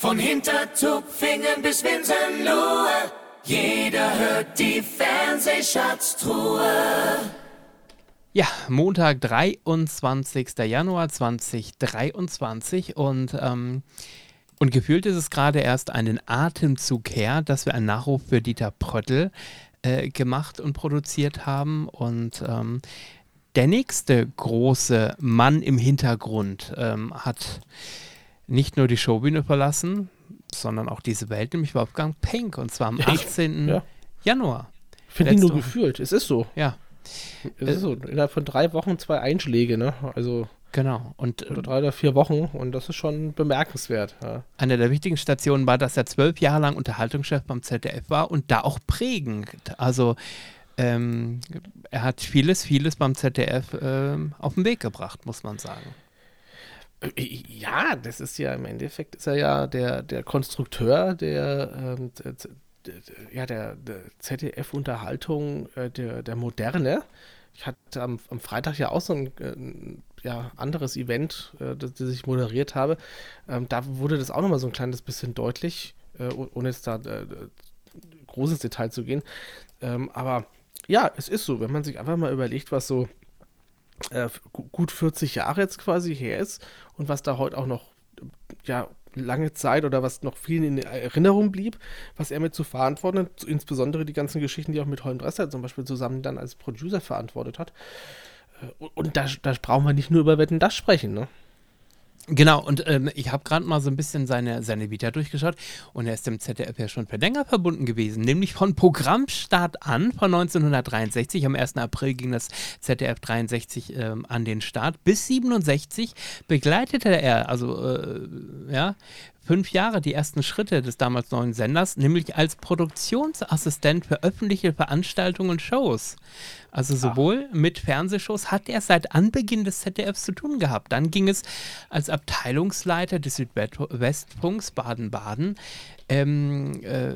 Von Hintertupfingen bis Winsenlohe, jeder hört die Fernsehschatztruhe. Ja, Montag, 23. Januar 2023 und, ähm, und gefühlt ist es gerade erst einen Atemzug her, dass wir einen Nachruf für Dieter Pröttl äh, gemacht und produziert haben und ähm, der nächste große Mann im Hintergrund ähm, hat nicht nur die Showbühne verlassen, sondern auch diese Welt, nämlich Wolfgang Penck und zwar am 18. Ja. Januar. Ich finde ihn nur gefühlt, es ist so. Ja. Es ist so, innerhalb von drei Wochen zwei Einschläge, ne? Also. Genau. Und, oder drei oder vier Wochen und das ist schon bemerkenswert. Ja. Eine der wichtigen Stationen war, dass er zwölf Jahre lang Unterhaltungschef beim ZDF war und da auch prägend. Also ähm, er hat vieles, vieles beim ZDF ähm, auf den Weg gebracht, muss man sagen. Ja, das ist ja im Endeffekt ist er ja der, der Konstrukteur der, ähm, ja, der, der ZDF-Unterhaltung äh, der, der Moderne. Ich hatte am, am Freitag ja auch so ein äh, ja, anderes Event, äh, das, das, ich moderiert habe. Ähm, da wurde das auch nochmal so ein kleines bisschen deutlich, äh, ohne jetzt da großes Detail zu gehen. Ähm, aber ja, es ist so, wenn man sich einfach mal überlegt, was so äh, gut 40 Jahre jetzt quasi her ist und was da heute auch noch ja, lange Zeit oder was noch vielen in Erinnerung blieb, was er mit zu verantworten hat, insbesondere die ganzen Geschichten, die auch mit Holm Dresser zum Beispiel zusammen dann als Producer verantwortet hat. Äh, und da, da brauchen wir nicht nur über Wetten das sprechen, ne? Genau, und ähm, ich habe gerade mal so ein bisschen seine, seine Vita durchgeschaut und er ist dem ZDF ja schon für länger verbunden gewesen, nämlich von Programmstart an, von 1963, am 1. April ging das ZDF 63 ähm, an den Start, bis 67 begleitete er, also äh, ja, fünf Jahre die ersten Schritte des damals neuen Senders, nämlich als Produktionsassistent für öffentliche Veranstaltungen und Shows. Also sowohl Ach. mit Fernsehshows hat er seit Anbeginn des ZDFs zu tun gehabt. Dann ging es als Abteilungsleiter des Südwestfunks Baden-Baden ähm, äh,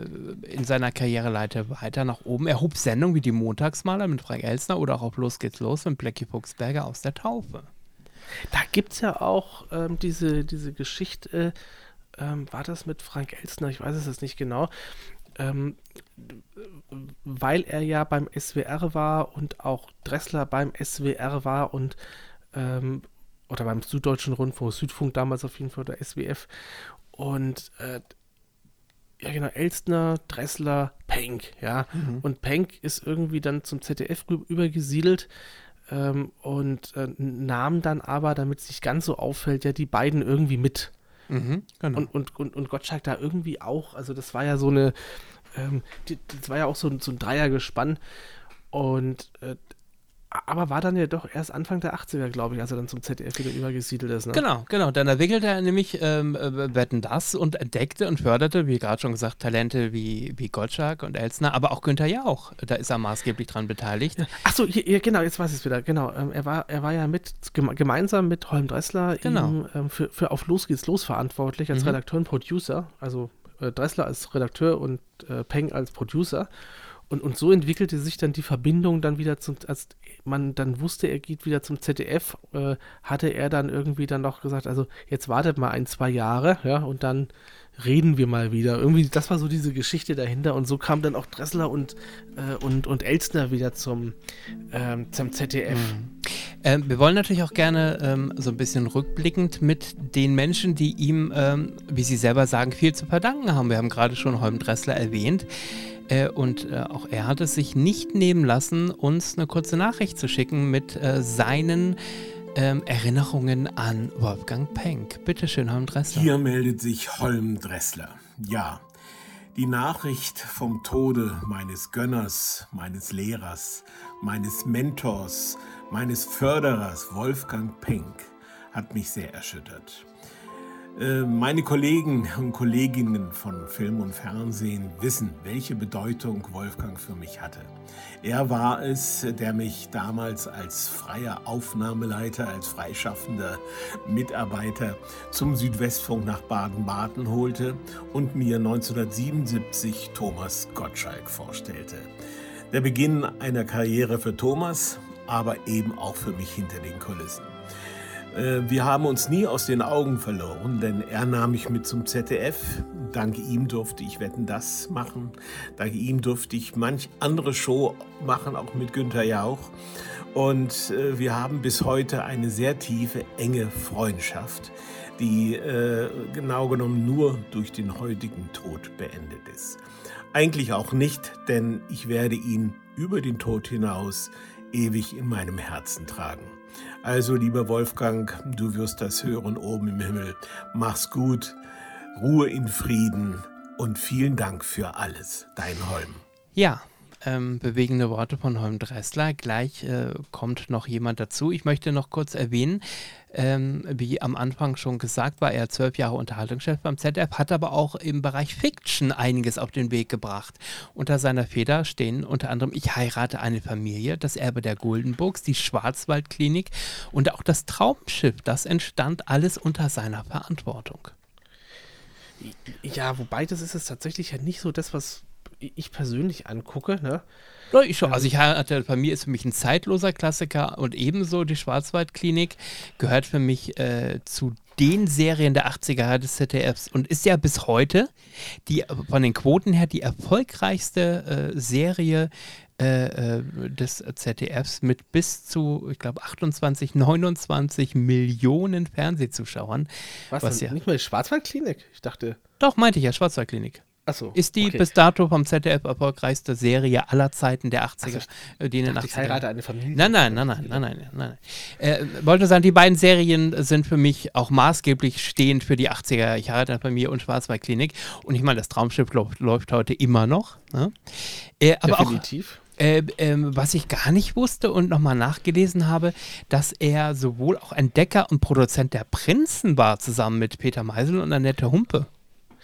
in seiner Karriereleiter weiter nach oben. Er hob Sendungen wie die Montagsmaler mit Frank Elsner oder auch auf Los geht's los mit Blackie Fuchsberger aus der Taufe. Da gibt es ja auch ähm, diese, diese Geschichte, ähm, war das mit Frank Elsner? Ich weiß es jetzt nicht genau. Ähm, weil er ja beim SWR war und auch Dressler beim SWR war und ähm, oder beim Süddeutschen Rundfunk, Südfunk damals auf jeden Fall, oder SWF. Und äh, ja genau, Elstner, Dressler, Penck, ja. Mhm. Und Penck ist irgendwie dann zum ZDF übergesiedelt ähm, und äh, nahm dann aber, damit es nicht ganz so auffällt, ja die beiden irgendwie mit. Mhm, genau. und, und, und, und Gottschalk da irgendwie auch, also das war ja so eine, ähm, das war ja auch so, so ein Dreiergespann und äh, aber war dann ja doch erst Anfang der 80er, glaube ich, als er dann zum ZDF wieder übergesiedelt ist. Ne? Genau, genau. Dann entwickelte er nämlich ähm, äh, Wetten das und entdeckte und förderte, wie gerade schon gesagt, Talente wie, wie Gottschalk und Elsner, aber auch Günther Jauch. Da ist er maßgeblich dran beteiligt. Ja. Achso, genau, jetzt weiß ich es wieder. Genau. Ähm, er, war, er war ja mit gemeinsam mit Holm Dressler genau. ihm, ähm, für, für Auf Los geht's los verantwortlich als mhm. Redakteur und Producer. Also äh, Dressler als Redakteur und äh, Peng als Producer. Und, und so entwickelte sich dann die Verbindung dann wieder zum, als man dann wusste, er geht wieder zum ZDF, äh, hatte er dann irgendwie dann noch gesagt, also jetzt wartet mal ein, zwei Jahre, ja, und dann reden wir mal wieder. Irgendwie, das war so diese Geschichte dahinter und so kam dann auch Dressler und, äh, und, und Elstner wieder zum, ähm, zum ZDF. Mhm. Ähm, wir wollen natürlich auch gerne ähm, so ein bisschen rückblickend mit den Menschen, die ihm, ähm, wie Sie selber sagen, viel zu verdanken haben. Wir haben gerade schon Holm Dressler erwähnt. Äh, und äh, auch er hat es sich nicht nehmen lassen, uns eine kurze Nachricht zu schicken mit äh, seinen ähm, Erinnerungen an Wolfgang Penck. Bitte schön, Holm Dressler. Hier meldet sich Holm Dressler. Ja, die Nachricht vom Tode meines Gönners, meines Lehrers, meines Mentors, meines Förderers Wolfgang Penck hat mich sehr erschüttert. Äh, meine Kollegen und Kolleginnen von Film und Fernsehen wissen, welche Bedeutung Wolfgang für mich hatte. Er war es, der mich damals als freier Aufnahmeleiter, als freischaffender Mitarbeiter zum Südwestfunk nach Baden-Baden holte und mir 1977 Thomas Gottschalk vorstellte. Der Beginn einer Karriere für Thomas, aber eben auch für mich hinter den Kulissen. Äh, wir haben uns nie aus den Augen verloren, denn er nahm mich mit zum ZDF. Dank ihm durfte ich Wetten das machen. Dank ihm durfte ich manch andere Show machen, auch mit Günther Jauch. Und äh, wir haben bis heute eine sehr tiefe, enge Freundschaft, die äh, genau genommen nur durch den heutigen Tod beendet ist. Eigentlich auch nicht, denn ich werde ihn über den Tod hinaus ewig in meinem Herzen tragen. Also, lieber Wolfgang, du wirst das hören oben im Himmel. Mach's gut, Ruhe in Frieden und vielen Dank für alles, dein Holm. Ja, ähm, bewegende Worte von Holm Dressler. Gleich äh, kommt noch jemand dazu. Ich möchte noch kurz erwähnen, ähm, wie am Anfang schon gesagt, war er zwölf Jahre Unterhaltungschef beim ZDF, hat aber auch im Bereich Fiction einiges auf den Weg gebracht. Unter seiner Feder stehen unter anderem Ich heirate eine Familie, das Erbe der Goldenburgs, die Schwarzwaldklinik und auch das Traumschiff. Das entstand alles unter seiner Verantwortung. Ja, wobei das ist es tatsächlich ja nicht so das, was ich persönlich angucke. Ne? Ja, ich schon. Also ich hatte, bei mir ist für mich ein zeitloser Klassiker und ebenso die Schwarzwaldklinik gehört für mich äh, zu den Serien der 80er Jahre des ZDFs und ist ja bis heute die von den Quoten her die erfolgreichste äh, Serie äh, äh des ZDFs mit bis zu, ich glaube, 28, 29 Millionen Fernsehzuschauern. Was, was ja nicht mal Schwarzwaldklinik? Ich dachte. Doch, meinte ich ja, Schwarzwaldklinik. Achso. Ist die okay. bis dato vom ZDF erfolgreichste Serie aller Zeiten der 80er, also, äh, die in den 80er. Ich heirate eine Familie. Nein, nein, nein, nein, nein, nein. nein. Äh, wollte sagen, die beiden Serien sind für mich auch maßgeblich stehend für die 80er. Ich heirate eine Familie und Schwarzwaldklinik. Und ich meine, das Traumschiff läuft, läuft heute immer noch. Ne? Äh, aber Definitiv. Auch, äh, äh, was ich gar nicht wusste und nochmal nachgelesen habe, dass er sowohl auch Entdecker und Produzent der Prinzen war, zusammen mit Peter Meisel und Annette Humpe.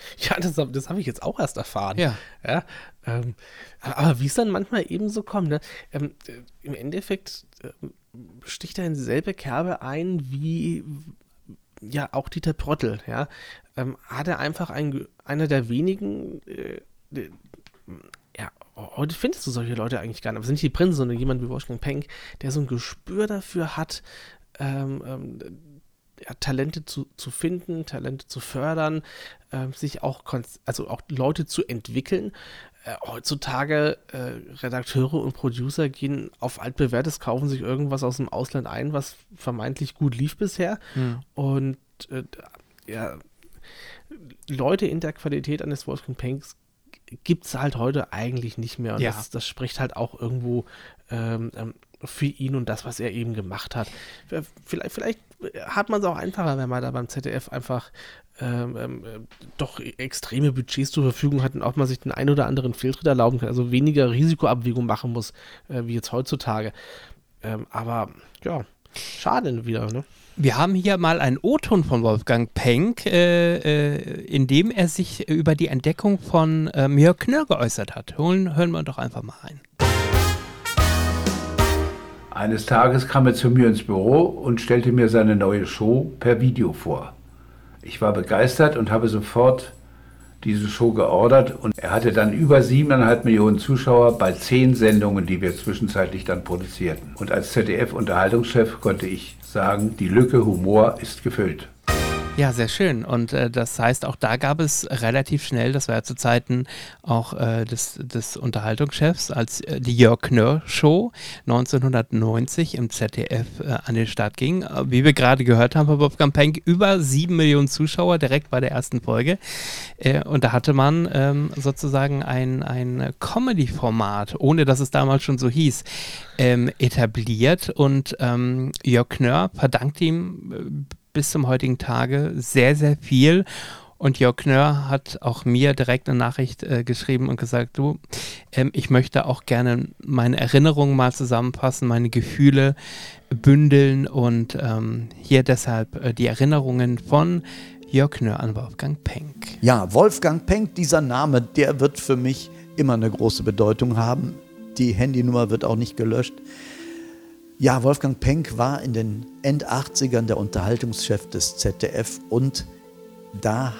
Ja, das, das habe ich jetzt auch erst erfahren. Ja. ja ähm, aber wie es dann manchmal eben so kommt, ne? ähm, im Endeffekt äh, sticht er in dieselbe Kerbe ein wie ja auch Dieter Prottel, ja. Ähm, hat er einfach ein, einer der wenigen, äh, ja, heute findest du solche Leute eigentlich gar nicht, aber sind nicht die Prinzen, sondern jemand wie Wolfgang Penck, der so ein Gespür dafür hat, ähm, ähm, ja, Talente zu, zu finden, Talente zu fördern, äh, sich auch, also auch Leute zu entwickeln. Äh, heutzutage äh, Redakteure und Producer gehen auf altbewährtes, kaufen sich irgendwas aus dem Ausland ein, was vermeintlich gut lief bisher. Mhm. Und äh, ja, Leute in der Qualität eines Wolfgang Panks gibt es halt heute eigentlich nicht mehr. Und ja. das, das, spricht halt auch irgendwo ähm, ähm für ihn und das, was er eben gemacht hat. Vielleicht, vielleicht hat man es auch einfacher, wenn man da beim ZDF einfach ähm, ähm, doch extreme Budgets zur Verfügung hat und auch mal sich den einen oder anderen Fehltritt erlauben kann, also weniger Risikoabwägung machen muss, äh, wie jetzt heutzutage. Ähm, aber ja, schade wieder, ne? Wir haben hier mal einen O-Ton von Wolfgang Penck, äh, äh, in dem er sich über die Entdeckung von ähm, Jörg Knörr geäußert hat. Holen, hören wir doch einfach mal rein. Eines Tages kam er zu mir ins Büro und stellte mir seine neue Show per Video vor. Ich war begeistert und habe sofort diese Show geordert und er hatte dann über siebeneinhalb Millionen Zuschauer bei zehn Sendungen, die wir zwischenzeitlich dann produzierten. Und als ZDF-Unterhaltungschef konnte ich sagen, die Lücke Humor ist gefüllt. Ja, sehr schön. Und äh, das heißt, auch da gab es relativ schnell, das war ja zu Zeiten auch äh, des, des Unterhaltungschefs, als äh, die Jörg Knörr Show 1990 im ZDF äh, an den Start ging. Äh, wie wir gerade gehört haben bei Wolfgang Penck, über sieben Millionen Zuschauer direkt bei der ersten Folge. Äh, und da hatte man ähm, sozusagen ein, ein Comedy-Format, ohne dass es damals schon so hieß, ähm, etabliert. Und ähm, Jörg Knörr verdankt ihm bis zum heutigen Tage sehr, sehr viel. Und Jörg Knörr hat auch mir direkt eine Nachricht äh, geschrieben und gesagt, du, ähm, ich möchte auch gerne meine Erinnerungen mal zusammenfassen, meine Gefühle bündeln und ähm, hier deshalb äh, die Erinnerungen von Jörg Knörr an Wolfgang Penck. Ja, Wolfgang Penck, dieser Name, der wird für mich immer eine große Bedeutung haben. Die Handynummer wird auch nicht gelöscht. Ja, Wolfgang Penck war in den End-80ern der Unterhaltungschef des ZDF und da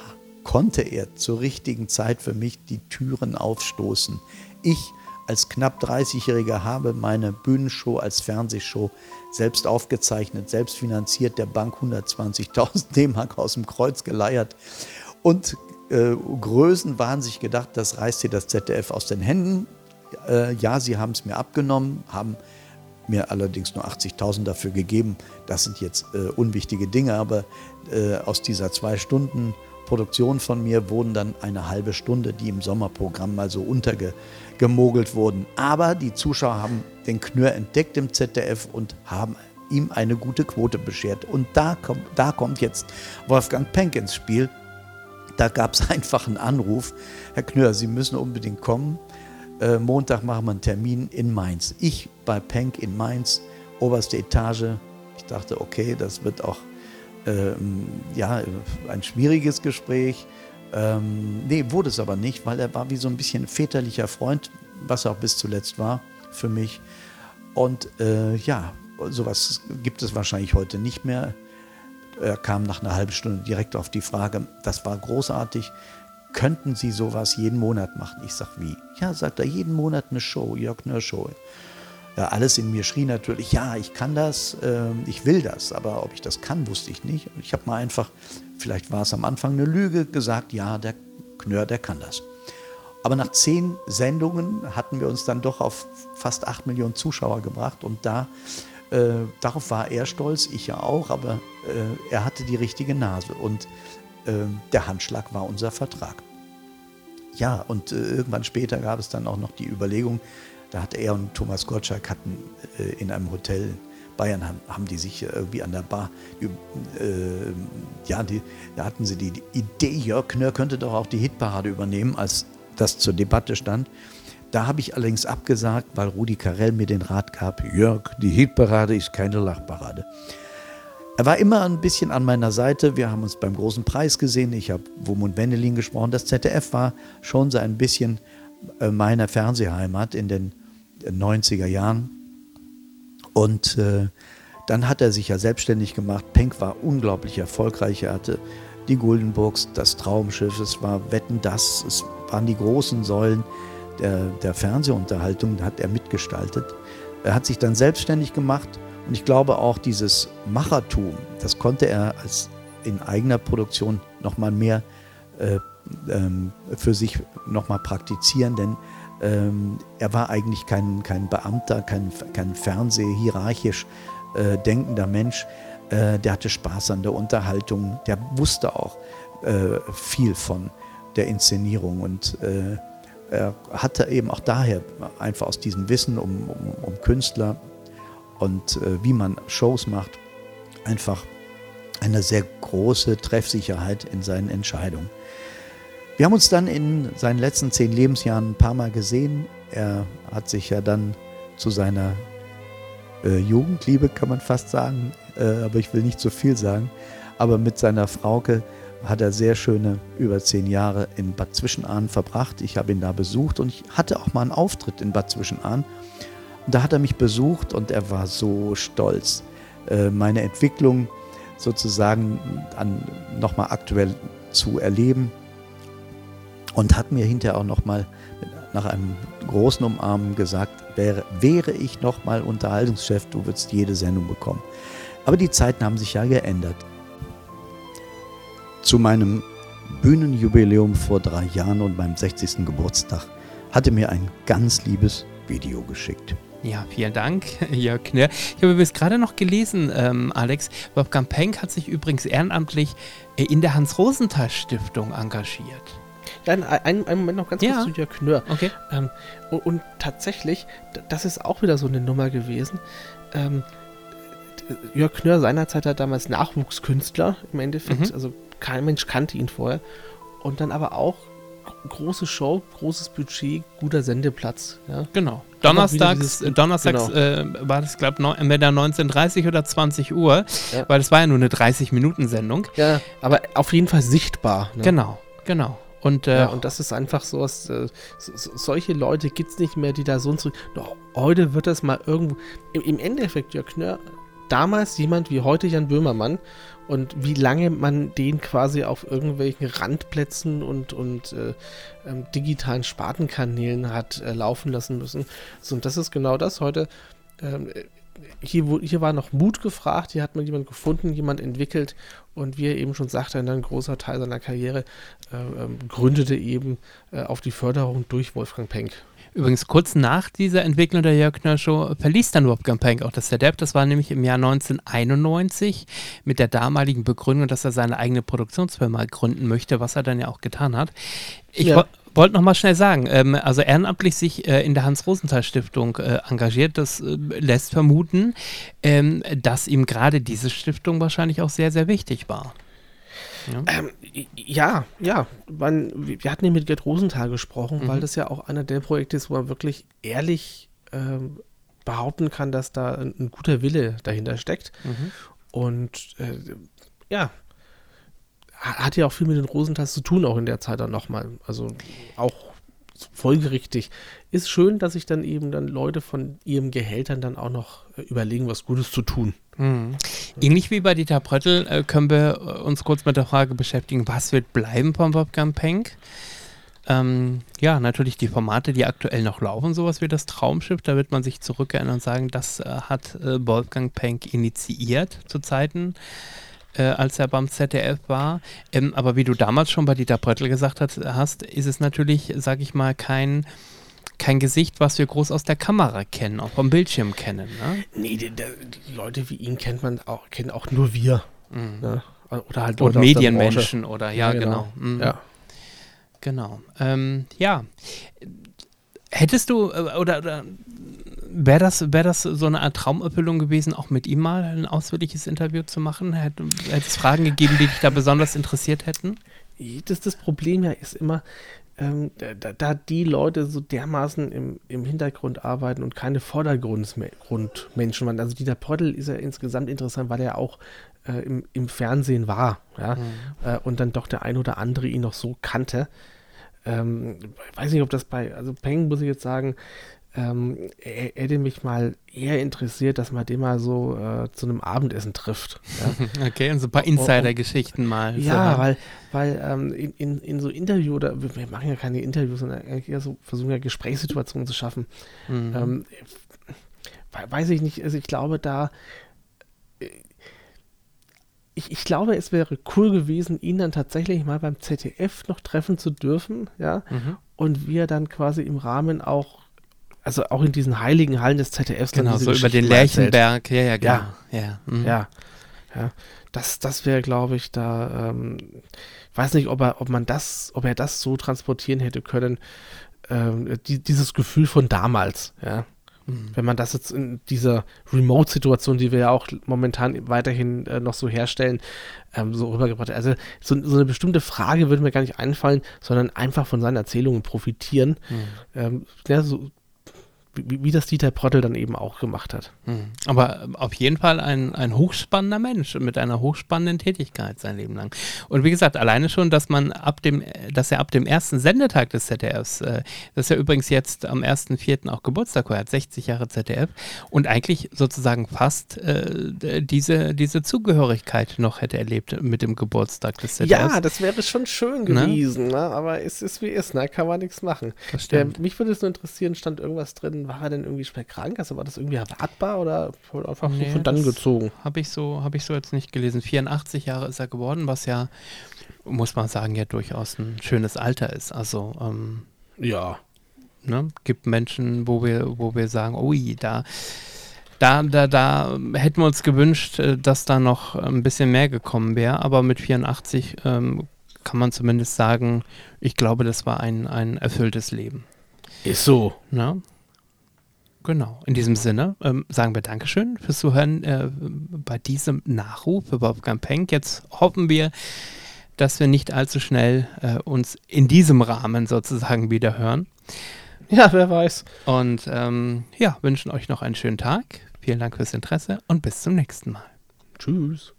konnte er zur richtigen Zeit für mich die Türen aufstoßen. Ich als knapp 30-Jähriger habe meine Bühnenshow als Fernsehshow selbst aufgezeichnet, selbst finanziert, der Bank 120.000 D-Mark aus dem Kreuz geleiert. Und äh, Größen waren sich gedacht, das reißt hier das ZDF aus den Händen. Äh, ja, sie haben es mir abgenommen, haben mir allerdings nur 80.000 dafür gegeben. Das sind jetzt äh, unwichtige Dinge, aber äh, aus dieser zwei Stunden Produktion von mir wurden dann eine halbe Stunde, die im Sommerprogramm mal so untergemogelt wurden. Aber die Zuschauer haben den Knör entdeckt im ZDF und haben ihm eine gute Quote beschert. Und da, kommt, da kommt jetzt Wolfgang Penck ins Spiel. Da gab es einfach einen Anruf. Herr Knör, Sie müssen unbedingt kommen. Äh, Montag machen wir einen Termin in Mainz. Ich bei Penck in Mainz, oberste Etage. Ich dachte, okay, das wird auch ähm, ja, ein schwieriges Gespräch. Ähm, nee, wurde es aber nicht, weil er war wie so ein bisschen väterlicher Freund, was er auch bis zuletzt war für mich. Und äh, ja, sowas gibt es wahrscheinlich heute nicht mehr. Er kam nach einer halben Stunde direkt auf die Frage, das war großartig, könnten Sie sowas jeden Monat machen? Ich sage, wie? Ja, sagt er, jeden Monat eine Show, Jörg Nör Show. Ja, alles in mir schrie natürlich, ja, ich kann das, äh, ich will das, aber ob ich das kann, wusste ich nicht. Ich habe mal einfach, vielleicht war es am Anfang eine Lüge, gesagt, ja, der Knör, der kann das. Aber nach zehn Sendungen hatten wir uns dann doch auf fast acht Millionen Zuschauer gebracht und da, äh, darauf war er stolz, ich ja auch, aber äh, er hatte die richtige Nase und der Handschlag war unser Vertrag. Ja, und äh, irgendwann später gab es dann auch noch die Überlegung, da hat er und Thomas Gottschalk hatten äh, in einem Hotel Bayern haben, haben die sich irgendwie an der Bar, äh, ja, die, da hatten sie die, die, Idee, Jörg Knör könnte doch auch die Hitparade übernehmen, als das zur Debatte stand. Da habe ich allerdings abgesagt, weil Rudi Carell mir den Rat gab, Jörg, die Hitparade ist keine Lachparade. Er war immer ein bisschen an meiner Seite. Wir haben uns beim großen Preis gesehen. Ich habe Wumund Wendelin gesprochen. Das ZDF war schon so ein bisschen äh, meine Fernsehheimat in den 90er Jahren. Und äh, dann hat er sich ja selbstständig gemacht. Penck war unglaublich erfolgreich. Er hatte die Guldenburgs, das Traumschiff, es war Wetten, das, es waren die großen Säulen der, der Fernsehunterhaltung, hat er mitgestaltet. Er hat sich dann selbstständig gemacht und ich glaube auch dieses Machertum, das konnte er als in eigener Produktion nochmal mehr äh, ähm, für sich nochmal praktizieren, denn ähm, er war eigentlich kein, kein Beamter, kein, kein Fernsehhierarchisch äh, denkender Mensch. Äh, der hatte Spaß an der Unterhaltung, der wusste auch äh, viel von der Inszenierung. Und äh, er hatte eben auch daher einfach aus diesem Wissen um, um, um Künstler und äh, wie man Shows macht, einfach eine sehr große Treffsicherheit in seinen Entscheidungen. Wir haben uns dann in seinen letzten zehn Lebensjahren ein paar Mal gesehen. Er hat sich ja dann zu seiner äh, Jugendliebe, kann man fast sagen, äh, aber ich will nicht zu viel sagen, aber mit seiner Frauke hat er sehr schöne über zehn Jahre in Bad Zwischenahn verbracht. Ich habe ihn da besucht und ich hatte auch mal einen Auftritt in Bad Zwischenahn. Und da hat er mich besucht und er war so stolz, äh, meine Entwicklung sozusagen nochmal aktuell zu erleben und hat mir hinterher auch nochmal nach einem großen Umarmen gesagt, wäre, wäre ich nochmal Unterhaltungschef, du würdest jede Sendung bekommen. Aber die Zeiten haben sich ja geändert. Zu meinem Bühnenjubiläum vor drei Jahren und meinem 60. Geburtstag hatte mir ein ganz liebes Video geschickt. Ja, vielen Dank, Jörg Knirr. Ich habe übrigens gerade noch gelesen, ähm, Alex, Wolfgang Penck hat sich übrigens ehrenamtlich in der Hans-Rosenthal-Stiftung engagiert. Ja, einen, einen Moment noch ganz ja. kurz zu Jörg Knör. Okay. Ähm, und, und, tatsächlich, das ist auch wieder so eine Nummer gewesen. Ähm, Jörg Knör seinerzeit hat damals Nachwuchskünstler im Endeffekt. Mhm. Also kein Mensch kannte ihn vorher. Und dann aber auch große Show, großes Budget, guter Sendeplatz. Ja. Genau. Donnerstags, dieses, Donnerstags genau. äh, war das, glaube ich, entweder 19.30 oder 20 Uhr, ja. weil das war ja nur eine 30-Minuten-Sendung. Ja, aber auf jeden Fall sichtbar. Ne? Genau, genau. Und, äh, ja, und das ist einfach so, was, äh, so, solche Leute gibt es nicht mehr, die da so und so. Doch, heute wird das mal irgendwo. Im, im Endeffekt, Jörg Knör, damals jemand wie heute Jan Böhmermann und wie lange man den quasi auf irgendwelchen Randplätzen und, und äh, ähm, digitalen Spartenkanälen hat äh, laufen lassen müssen. So, und das ist genau das heute. Ähm, hier, hier war noch Mut gefragt, hier hat man jemanden gefunden, jemand entwickelt und wie er eben schon sagte, ein großer Teil seiner Karriere äh, ähm, gründete eben äh, auf die Förderung durch Wolfgang Penck. Übrigens, kurz nach dieser Entwicklung der Jörg Knör Show verließ dann Wolfgang Penck auch das ZDF. Das war nämlich im Jahr 1991 mit der damaligen Begründung, dass er seine eigene Produktionsfirma gründen möchte, was er dann ja auch getan hat. Ich ja. wollte noch mal schnell sagen, ähm, also ehrenamtlich sich äh, in der Hans-Rosenthal-Stiftung äh, engagiert, das äh, lässt vermuten, ähm, dass ihm gerade diese Stiftung wahrscheinlich auch sehr, sehr wichtig war. Ja, ähm, ja, ja. Man, wir hatten ja mit Gerd Rosenthal gesprochen, mhm. weil das ja auch einer der Projekte ist, wo man wirklich ehrlich ähm, behaupten kann, dass da ein, ein, guter Wille dahinter steckt. Mhm. Und äh, ja, hat ja auch viel mit den Rosenthals zu tun, auch in der Zeit dann nochmal. Also auch folgerichtig. Ist schön, dass sich dann eben dann Leute von ihren Gehältern dann auch noch äh, überlegen, was Gutes zu tun. Mhm. Ähnlich wie bei Dieter Pröttl äh, können wir äh, uns kurz mit der Frage beschäftigen, was wird bleiben vom Wolfgang Penck? Ähm, ja, natürlich die Formate, die aktuell noch laufen, sowas wie das Traumschiff, da wird man sich zurückerinnern und sagen, das äh, hat äh, Wolfgang Penck initiiert zu Zeiten, äh, als er beim ZDF war. Ähm, aber wie du damals schon bei Dieter Pröttl gesagt hast, hast ist es natürlich, sag ich mal, kein kein Gesicht, was wir groß aus der Kamera kennen, auch vom Bildschirm kennen. Ne? Nee, die, die Leute wie ihn kennt man auch, kennen auch nur wir. Mhm. Ne? Oder halt Und Medienmenschen oder ja, ja genau. Genau. Mhm. ja. genau. Ähm, ja. Hättest du äh, oder, oder wäre das, wär das so eine Art Traumerfüllung gewesen, auch mit ihm mal ein ausführliches Interview zu machen? Hätte, hätte es Fragen gegeben, die dich da besonders interessiert hätten? Das, das Problem ja ist immer, ähm, da, da, die Leute so dermaßen im, im Hintergrund arbeiten und keine Vordergrundmenschen waren. Also Dieter Pröttl ist ja insgesamt interessant, weil er auch äh, im, im Fernsehen war ja? Mhm. Äh, und dann doch der ein oder andere ihn noch so kannte. Ähm, weiß nicht, ob das bei, also Peng muss ich jetzt sagen, ähm, hätte mich mal eher interessiert, dass man den mal so äh, zu einem Abendessen trifft. Ja. Okay, und so ein paar Insider-Geschichten mal. Ja, weil, weil ähm, in, in, in, so Interview, oder wir machen ja keine Interviews, sondern eher so versuchen ja Gesprächssituationen zu schaffen. Mhm. Ähm, weiß ich nicht, also ich glaube da, äh, ich, ich, glaube, es wäre cool gewesen, ihn dann tatsächlich mal beim ZDF noch treffen zu dürfen, ja, mhm. und wir dann quasi im Rahmen auch also auch in diesen heiligen Hallen des ZDFs. Genau, so über den Lerchenberg, ja, ja, genau. Ja, ja, mhm. ja, ja. Das, das wäre, glaube ich, da, ähm, weiß nicht, ob er, ob man das, ob er das so transportieren hätte können, ähm, die, dieses Gefühl von damals, ja. Mhm. Wenn man das jetzt in dieser Remote-Situation, die wir ja auch momentan weiterhin äh, noch so herstellen, ähm, so rübergebracht hat. Also so, so, eine bestimmte Frage würde mir gar nicht einfallen, sondern einfach von seinen Erzählungen profitieren. Mhm. Ähm, ja, so, wie, wie das Dieter Prottel dann eben auch gemacht hat. Hm. Aber auf jeden Fall ein, ein hochspannender Mensch mit einer hochspannenden Tätigkeit sein Leben lang. Und wie gesagt, alleine schon, dass man ab dem, dass er ab dem ersten Sendetag des ZDFs, äh, das ist ja übrigens jetzt am 1.4. auch Geburtstag, er hat 60 Jahre ZDF und eigentlich sozusagen fast äh, diese, diese Zugehörigkeit noch hätte erlebt mit dem Geburtstag des ZDFs. Ja, das wäre schon schön ne? gewesen, ne? aber es ist wie es ist, ne? kann man nichts machen. Der, mich würde es nur interessieren, stand irgendwas drin, war er denn irgendwie schwer krank? Also war das irgendwie erwartbar oder einfach nee, so von dann gezogen? Habe ich, so, hab ich so jetzt nicht gelesen. 84 Jahre ist er geworden, was ja, muss man sagen, ja durchaus ein schönes Alter ist. Also, ähm, ja. Ne, gibt Menschen, wo wir, wo wir sagen, ui, da, da, da, da hätten wir uns gewünscht, äh, dass da noch ein bisschen mehr gekommen wäre. Aber mit 84 ähm, kann man zumindest sagen, ich glaube, das war ein, ein erfülltes Leben. Ist so. Ne? Genau. In diesem Sinne ähm, sagen wir Dankeschön fürs Zuhören äh, bei diesem Nachruf für Wolfgang Penck. Jetzt hoffen wir, dass wir nicht allzu schnell äh, uns in diesem Rahmen sozusagen wieder hören. Ja, wer weiß. Und ähm, ja, wünschen euch noch einen schönen Tag. Vielen Dank fürs Interesse und bis zum nächsten Mal. Tschüss.